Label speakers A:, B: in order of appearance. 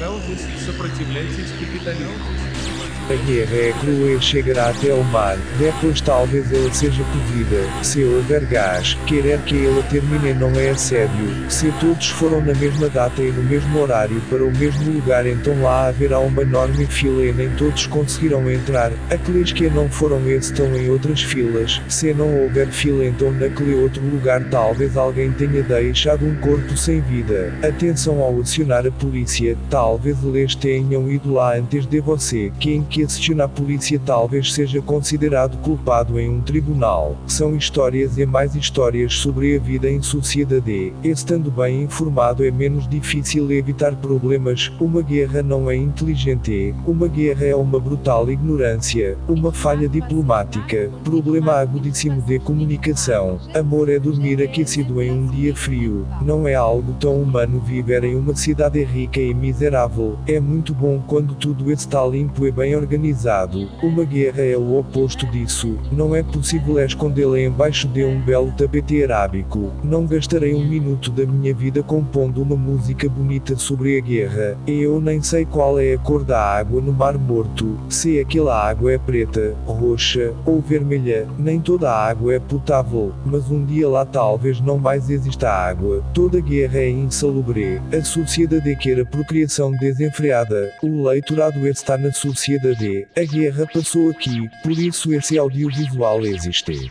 A: Капитал, сопротивляйтесь капитализму.
B: A guerra é crua e chegará até ao mar, depois talvez ela seja cozida. Se houver gás, querer que ela termine não é assédio. Se todos foram na mesma data e no mesmo horário para o mesmo lugar então lá haverá uma enorme fila e nem todos conseguirão entrar. Aqueles que não foram estão em outras filas. Se não houver fila então naquele outro lugar talvez alguém tenha deixado um corpo sem vida. Atenção ao acionar a polícia, talvez eles tenham ido lá antes de você. Quem que aciona a polícia talvez seja considerado culpado em um tribunal. São histórias e mais histórias sobre a vida em sociedade. Estando bem informado é menos difícil evitar problemas. Uma guerra não é inteligente. Uma guerra é uma brutal ignorância. Uma falha diplomática. Problema agudíssimo de comunicação. Amor é dormir aquecido em um dia frio. Não é algo tão humano viver em uma cidade rica e miserável. É muito bom quando tudo está limpo e bem organizado. Uma guerra é o oposto disso. Não é possível escondê-la embaixo de um belo tapete arábico. Não gastarei um minuto da minha vida compondo uma música bonita sobre a guerra. Eu nem sei qual é a cor da água no Mar Morto. Se aquela água é preta, roxa ou vermelha, nem toda a água é potável. Mas um dia lá talvez não mais exista água. Toda guerra é insalubre. A sociedade quer a procriação desenfreada. O leitorado está na sociedade. A guerra passou aqui, por isso esse audiovisual existe.